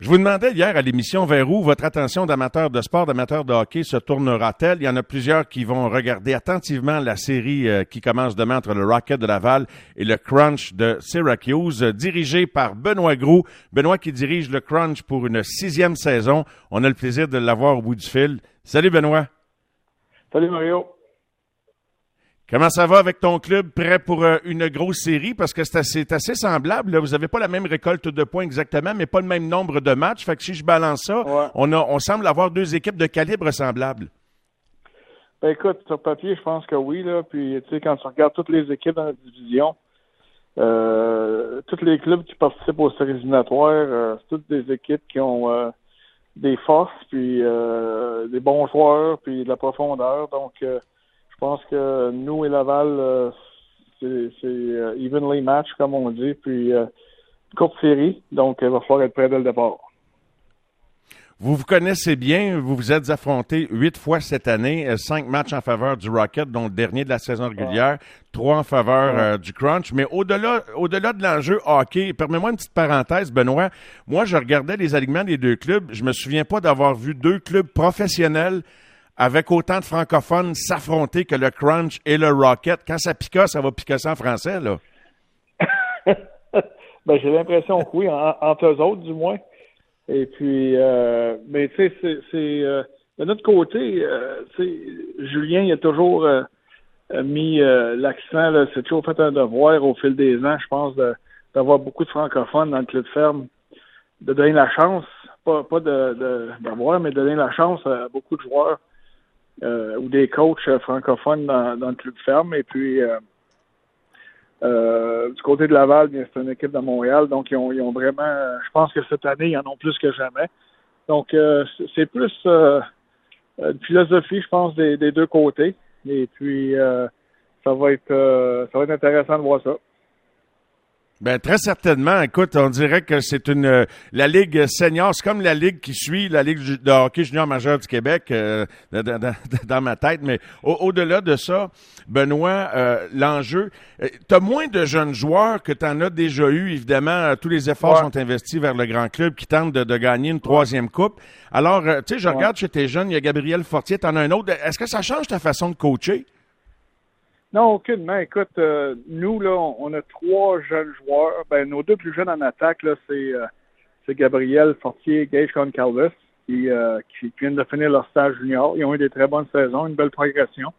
Je vous demandais hier à l'émission vers où votre attention d'amateurs de sport, d'amateurs de hockey se tournera-t-elle? Il y en a plusieurs qui vont regarder attentivement la série euh, qui commence demain entre le Rocket de Laval et le Crunch de Syracuse, dirigé par Benoît Groux. Benoît qui dirige le Crunch pour une sixième saison. On a le plaisir de l'avoir au bout du fil. Salut Benoît. Salut Mario. Comment ça va avec ton club? Prêt pour euh, une grosse série? Parce que c'est assez, semblable. Vous n'avez pas la même récolte de points exactement, mais pas le même nombre de matchs. Fait que si je balance ça, on, a, on semble avoir deux équipes de calibre semblable. Ben écoute, sur papier, je pense que oui. Là. Puis tu sais, quand tu regardes toutes les équipes dans la division, euh, tous les clubs qui participent aux séries éliminatoires, euh, c'est toutes des équipes qui ont des forces, puis des bons joueurs, puis de la profondeur. Donc pense que nous et Laval, euh, c'est euh, evenly match, comme on dit, puis euh, courte série, donc il va falloir être prêt dès le départ. Vous vous connaissez bien, vous vous êtes affrontés huit fois cette année, cinq matchs en faveur du Rocket, dont le dernier de la saison régulière, trois en faveur du Crunch. Mais au-delà, au-delà de l'enjeu hockey, permets-moi une petite parenthèse, Benoît. Moi, je regardais les alignements des deux clubs. Je me souviens pas d'avoir vu deux clubs professionnels avec autant de francophones s'affronter que le Crunch et le Rocket. Quand ça pique, ça va piquer en français, là. ben, j'ai l'impression que oui, entre eux autres, du moins. Et puis, euh, mais tu sais, c'est, euh, de notre côté, euh, Julien, il a toujours euh, mis l'accent, c'est toujours fait un devoir au fil des ans, je pense, d'avoir beaucoup de francophones dans le club ferme, de donner la chance, pas, pas de, d'avoir, mais de donner la chance à beaucoup de joueurs euh, ou des coachs euh, francophones dans, dans, le club ferme. Et puis, euh, du côté de Laval, bien, c'est une équipe de Montréal. Donc, ils ont, ils ont vraiment, je pense que cette année, ils en ont plus que jamais. Donc, c'est plus une philosophie, je pense, des, des, deux côtés. Et puis, ça va être ça va être intéressant de voir ça. Ben très certainement. Écoute, on dirait que c'est une euh, la ligue senior, c'est comme la ligue qui suit la ligue de hockey junior majeur du Québec euh, dans, ma tête. Mais au-delà de ça, Benoît, euh, l'enjeu, tu as moins de jeunes joueurs que tu en as déjà eu. Évidemment, tous les efforts sont investis vers le grand club qui tente de, gagner une troisième coupe. Alors, tu sais, je regarde chez tes jeunes, il y a Gabriel Fortier, tu en as un autre. Est-ce que ça change ta façon de coacher? Non, aucunement. Écoute, euh, nous, là, on a trois jeunes joueurs. Ben, nos deux plus jeunes en attaque, là, c'est, euh, c'est Gabriel Fortier et Gage Concalves, qui, euh, qui, viennent de finir leur stage junior. Ils ont eu des très bonnes saisons, une belle progression.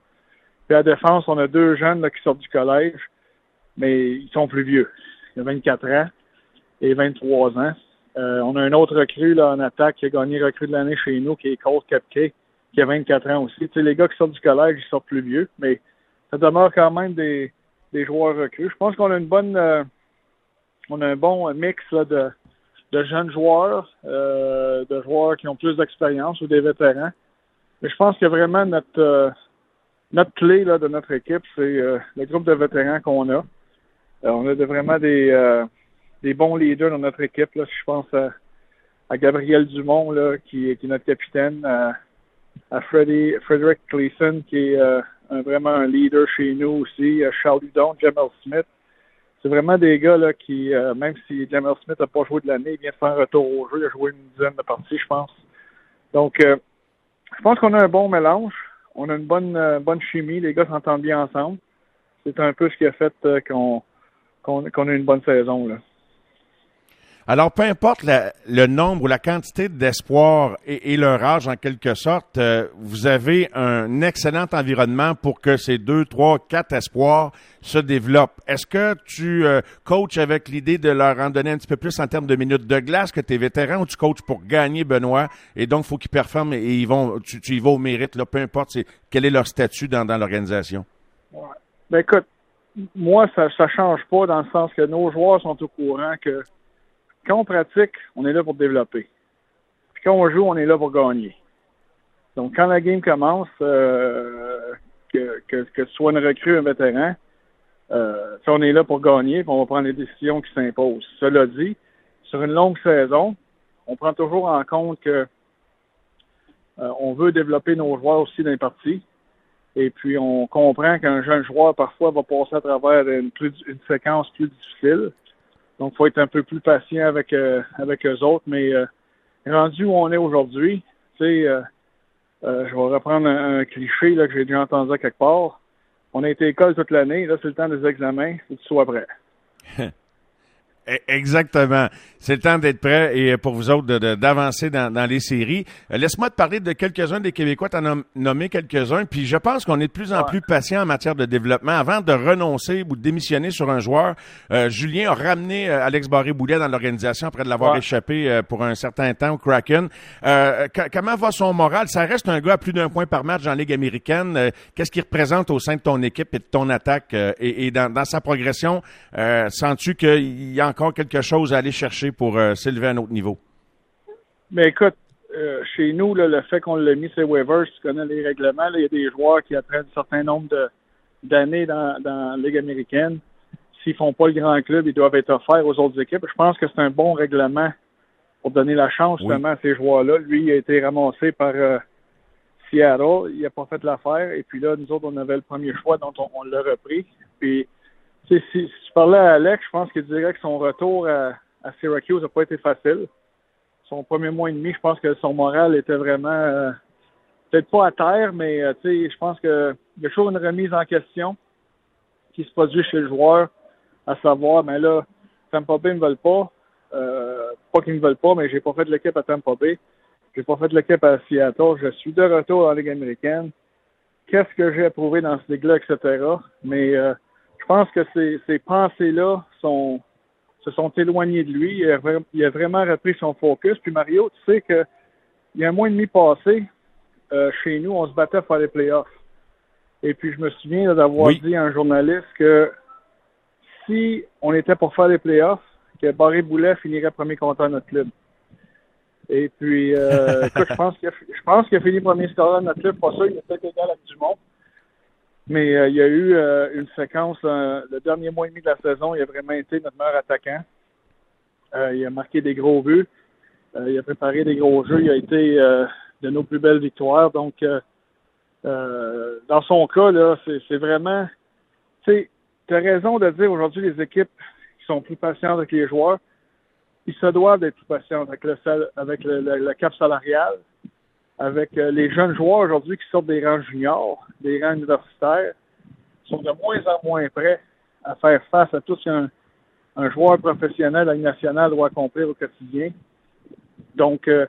Puis à défense, on a deux jeunes là, qui sortent du collège, mais ils sont plus vieux. Ils ont 24 ans et 23 ans. on a un autre recrue là, en attaque qui a gagné recrue de l'année chez nous, qui est Cole Kepke, qui a 24 ans aussi. Tu sais, les gars qui sortent du collège, ils sortent plus vieux, mais ça demeure quand même des, des joueurs recrues. Je pense qu'on a une bonne euh, on a un bon mix de, de jeunes joueurs, euh, de joueurs qui ont plus d'expérience ou des vétérans. Mais je pense que vraiment notre euh, notre clé là, de notre équipe, c'est le groupe de vétérans qu'on a. on a vraiment des, des bons leaders dans notre équipe. Là, je pense à, à Gabriel Dumont, là, qui, qui est notre capitaine, à, à Freddy, Frederick Cleason, qui est vraiment un leader chez nous aussi. Charles Ludon, Jamel Smith. C'est vraiment des gars là, qui, euh, même si Jamel Smith n'a pas joué de l'année, il vient de faire un retour au jeu. Il a joué une dizaine de parties, je pense. Donc, euh, je pense qu'on a un bon mélange. On a une bonne, euh, bonne chimie. Les gars s'entendent bien ensemble. C'est un peu ce qui a fait qu'on qu'on a une bonne saison. Là. Alors, peu importe le nombre ou la quantité d'espoir et, leur âge, en quelque sorte, euh, vous avez un excellent environnement pour que ces deux, trois, quatre espoirs se développent. Est-ce que tu euh, coaches avec l'idée de leur en donner un petit peu plus en termes de minutes de glace que tes vétérans ou tu coaches pour gagner, Benoît, et donc il faut qu'ils performent et ils vont, tu, y vas au mérite, là, peu importe quel est leur statut dans, l'organisation? Ouais. Ben écoute, moi, ça ne change pas dans le sens que nos joueurs sont au courant que quand on pratique, on est là pour développer. Puis quand on joue, on est là pour gagner. Donc, quand la game commence, euh, que, ce soit une recrue, un vétéran, euh, on est là pour gagner, puis on va prendre les décisions qui s'imposent. Cela dit, sur une longue saison, on prend toujours en compte que euh, on veut développer nos joueurs aussi dans les parties. Et puis, on comprend qu'un jeune joueur, parfois, va passer à travers une séquence plus difficile. Donc, faut être un peu plus patient avec, euh, avec eux autres, mais euh, rendu où on est aujourd'hui, tu sais, euh, euh, je vais reprendre un, cliché que j'ai déjà entendu quelque part. On a été école toute l'année, là, c'est le temps des examens, faut que tu sois prêt. E, exactement. C'est le temps d'être prêt et pour vous autres d'avancer dans, dans, les séries. Euh, laisse-moi te parler de quelques-uns des Québécois. Tu en as nommé quelques-uns. Puis je pense qu'on est de plus en plus patient en matière de développement. Avant de renoncer ou de démissionner sur un joueur, euh, Julien a ramené euh, Alex Barré-Boulet dans l'organisation après de l'avoir échappé pour un certain temps au Kraken. comment va son moral? Ça reste un gars à plus d'un point par match la Ligue américaine. Qu'est-ce qu'il représente au sein de ton équipe et de ton attaque? et, et dans, dans, sa progression, sens-tu qu'il y a encore quelque chose à aller chercher pour euh, s'élever à un autre niveau? Mais écoute, euh, chez nous, le fait qu'on l'ait mis sur waivers, tu connais les règlements, il y a des joueurs qui après un certain nombre d'années dans, dans la Ligue américaine. S'ils font pas le grand club, ils doivent être offerts aux autres équipes. Je pense que c'est un bon règlement pour donner la chance justement à ces joueurs-là. Lui, il a été ramassé par euh, Seattle. Il n'a pas fait l'affaire. Et puis là, nous autres, on avait le premier choix, dont on, l'a repris. Puis si, si, tu parlais à Alex, je pense qu'il dirait que son retour à, Syracuse n'a pas été facile. Son premier mois et demi, je pense que son moral était vraiment euh, peut-être pas à terre, mais euh, je pense qu'il y a toujours une remise en question qui se produit chez le joueur, à savoir, mais là, Tampa Bay ne veulent pas. Euh, pas qu'ils ne veulent pas, mais j'ai pas fait l'équipe à Tampa Bay. J'ai pas fait l'équipe à Seattle. Je suis de retour dans la Ligue américaine. Qu'est-ce que j'ai approuvé dans ce ligue-là, etc. Mais je pense que ces, pensées-là sont, se sont éloignées de lui. Il a, vraiment repris son focus. Puis Mario, tu sais que il y a un mois et demi passé, euh, chez nous, on se battait pour les playoffs. Et puis je me souviens d'avoir dit à un journaliste que si on était pour faire les playoffs, que Barry Boulet finirait premier contre notre club. Et puis, euh, écoute, je pense qu'il a, je pense qu'il a fini premier scoreur de notre club. Pas ça, il est peut-être égal à Dumont. Mais euh, il y a eu euh, une séquence, euh, le dernier mois et demi de la saison, il a vraiment été notre meilleur attaquant. il a marqué des gros buts. il a préparé des gros jeux. Il a été de nos plus belles victoires. Donc, dans son cas, là, c'est vraiment... Tu as raison de dire aujourd'hui les équipes qui sont plus patientes avec les joueurs, ils se doivent d'être plus patients avec le, avec le cap salarial avec euh, les jeunes joueurs aujourd'hui qui sortent des rangs juniors, des rangs universitaires, sont de moins en moins prêts à faire face à tout ce qu'un un joueur professionnel à nationale doit accomplir au quotidien. Donc, euh,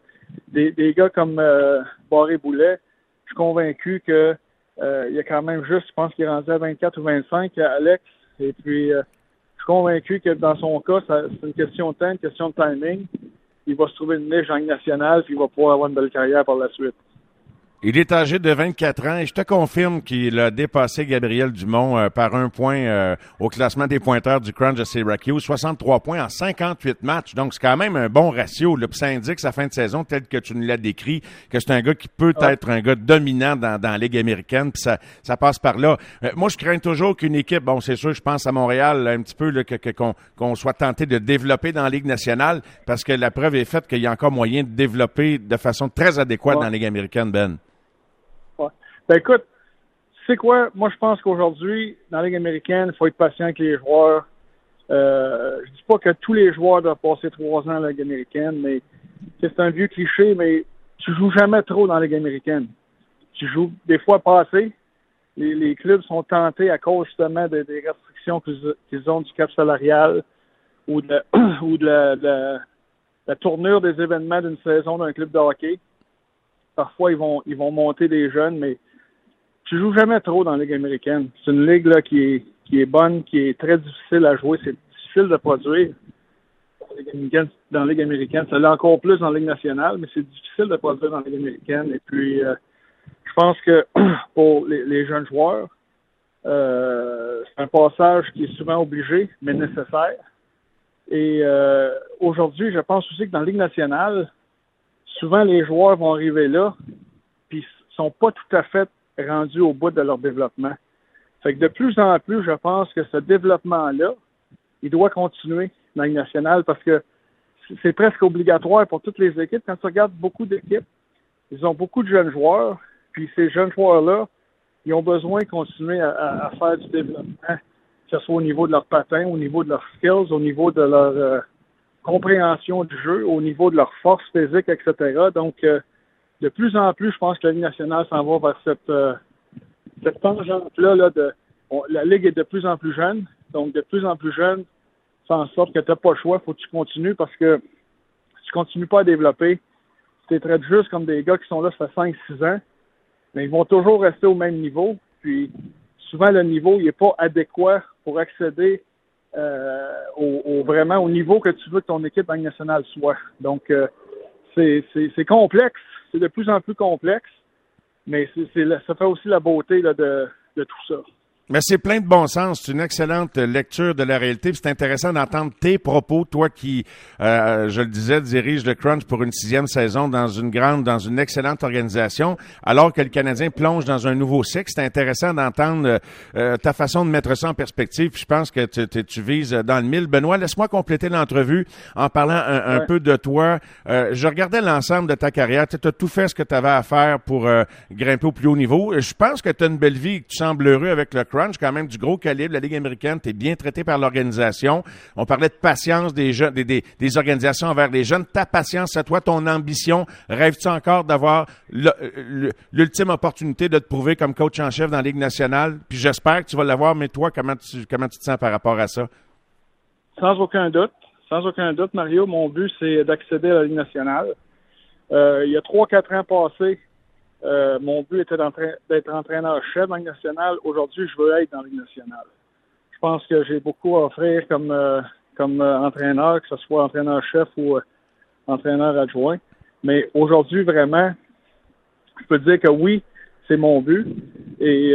des, des, gars comme euh, Barré Boulet, je suis convaincu que euh, il y a quand même juste, je pense qu'il est rendu à 24 ou 25, Alex. Et puis, je suis convaincu que dans son cas, c'est une question de temps, une question de timing il va se trouver une niche en nationale, puis il va pouvoir avoir une belle carrière par la suite. Il est âgé de 24 ans et je te confirme qu'il a dépassé Gabriel Dumont euh, par un point euh, au classement des pointeurs du Crunch de Syracuse. 63 points en 58 matchs. Donc, c'est quand même un bon ratio. Là. ça indique sa fin de saison, tel que tu nous l'as décrit, que c'est un gars qui peut être un gars dominant dans, dans la Ligue américaine. Puis ça, ça passe par là. Euh, moi, je crains toujours qu'une équipe, bon, c'est sûr, je pense à Montréal un petit peu, qu'on, qu'on soit tenté de développer dans la Ligue nationale parce que la preuve est faite qu'il y a encore moyen de développer de façon très adéquate dans la Ligue américaine, Ben. Ben écoute, c'est quoi? Moi, je pense qu'aujourd'hui, dans la Ligue américaine, il faut être patient avec les joueurs. Euh, je dis pas que tous les joueurs doivent passer trois ans dans la Ligue américaine, mais c'est un vieux cliché, mais tu joues jamais trop dans la Ligue américaine. Tu joues des fois passé. Les, clubs sont tentés à cause justement des restrictions qu'ils ont du cap salarial ou de, ou de la, la tournure des événements d'une saison d'un club de hockey. Parfois, ils vont, ils vont monter des jeunes, mais tu joues jamais trop dans la Ligue américaine. C'est une ligue là, qui, est, qui est bonne, qui est très difficile à jouer. C'est difficile de produire dans la Ligue américaine. Ça l'est encore plus dans la Ligue nationale, mais c'est difficile de produire dans la Ligue américaine. Et puis, euh, je pense que pour les, jeunes joueurs, euh, c'est un passage qui est souvent obligé, mais nécessaire. Et euh, aujourd'hui, je pense aussi que dans la Ligue nationale, souvent les joueurs vont arriver là, puis sont pas tout à fait rendus au bout de leur développement. Fait que de plus en plus, je pense que ce développement-là, il doit continuer dans la nationale parce que c'est presque obligatoire pour toutes les équipes. Quand tu regardes beaucoup d'équipes, ils ont beaucoup de jeunes joueurs, puis ces jeunes joueurs-là, ils ont besoin de continuer à, faire du développement, que ce soit au niveau de leur patin, au niveau de leurs skills, au niveau de leur euh, compréhension du jeu, au niveau de leur force physique, etc. Donc, euh, de plus en plus, je pense que la Ligue nationale s'en va vers cette, euh, cette tangente-là. Là, de, la Ligue est de plus en plus jeune. Donc, de plus en plus jeune, fait en sorte que tu n'as pas le choix, faut que tu continues parce que si tu continues pas à développer, tu es traites juste comme des gars qui sont là, ça fait 5-6 ans, mais ils vont toujours rester au même niveau. Puis, souvent, le niveau, n'est pas adéquat pour accéder euh, au, vraiment au niveau que tu veux que ton équipe nationale soit. Donc, euh, c'est complexe, c'est de plus en plus complexe, mais c'est ça fait aussi la beauté là, de, de tout ça. Mais c'est plein de bon sens. C'est une excellente lecture de la réalité. C'est intéressant d'entendre tes propos, toi qui, euh, je le disais, dirige le Crunch pour une sixième saison dans une grande, dans une excellente organisation, alors que le Canadien plonge dans un nouveau cycle. C'est intéressant d'entendre euh, ta façon de mettre ça en perspective. je pense que tu, tu, vises dans le mille. Benoît, laisse-moi compléter l'entrevue en parlant un, peu de toi. Euh, je regardais l'ensemble de ta carrière. Tu as tout fait ce que tu avais à faire pour grimper au plus haut niveau. Je pense que tu as une belle vie, que tu sembles heureux avec le Crunch quand même du gros calibre. La Ligue américaine, tu es bien traité par l'organisation. On parlait de patience des jeunes, des, des, organisations envers les jeunes. Ta patience à toi, ton ambition. Rêves-tu encore d'avoir l'ultime opportunité de te prouver comme coach en chef dans la Ligue nationale? Puis j'espère que tu vas l'avoir, mais toi, comment tu, comment tu te sens par rapport à ça? Sans aucun doute. Sans aucun doute, Mario, mon but, c'est d'accéder à la Ligue nationale. Euh, il y a trois, quatre ans passés, euh, mon but était d'être entraîneur-chef dans la nationale. Aujourd'hui, je veux être dans Ligue nationale. Je pense que j'ai beaucoup à offrir comme, euh, comme euh, entraîneur, que ce soit entraîneur-chef ou entraîneur adjoint. Mais aujourd'hui, vraiment, je peux dire que oui, c'est mon but. Et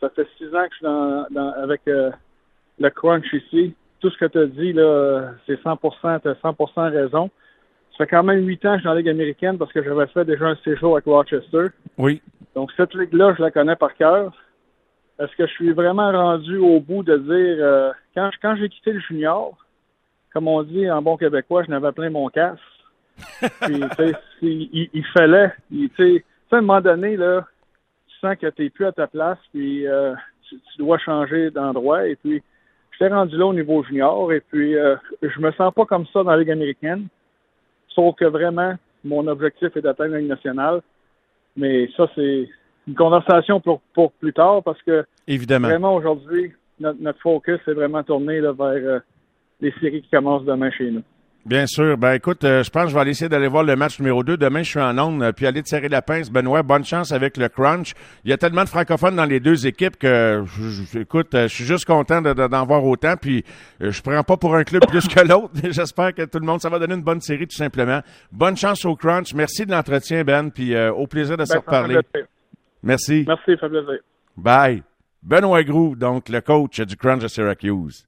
ça fait six ans que je suis dans, avec le crunch ici. Tout ce que tu as dit, là, c'est 100%, tu as 100% raison. Ça fait quand même huit ans que je suis dans la Ligue américaine parce que j'avais fait déjà un séjour avec Rochester. Oui. Donc, cette ligue-là, je la connais par cœur. Est-ce que je suis vraiment rendu au bout de dire, euh, quand, quand j'ai quitté le junior, comme on dit en bon québécois, je n'avais plein mon casse. Puis, il, il, fallait, tu sais, à un moment donné, là, tu sens que tu n'es plus à ta place, puis euh, tu, dois changer d'endroit. Et puis, je t'ai rendu là au niveau junior, et puis, euh, je me sens pas comme ça dans la Ligue américaine. Sauf que vraiment, mon objectif est d'atteindre la Ligue nationale. Mais ça, c'est une conversation pour, pour plus tard parce que Évidemment. vraiment aujourd'hui, notre, focus est vraiment tourné vers euh, les séries qui commencent demain chez nous. Bien sûr. Ben écoute, euh, je pense que je vais aller essayer d'aller voir le match numéro 2. Demain, je suis en onde, euh, puis aller te serrer la pince. Benoît, bonne chance avec le crunch. Il y a tellement de francophones dans les deux équipes que, écoute, euh, je suis juste content d'en voir autant. Puis je prends pas pour un club plus que l'autre. J'espère que tout le monde, ça va donner une bonne série tout simplement. Bonne chance au crunch. Merci de l'entretien, Ben, puis au plaisir de se ben, reparler. Merci. Merci, ça plaisir. Bye. Benoît Grou, donc le coach du crunch de Syracuse.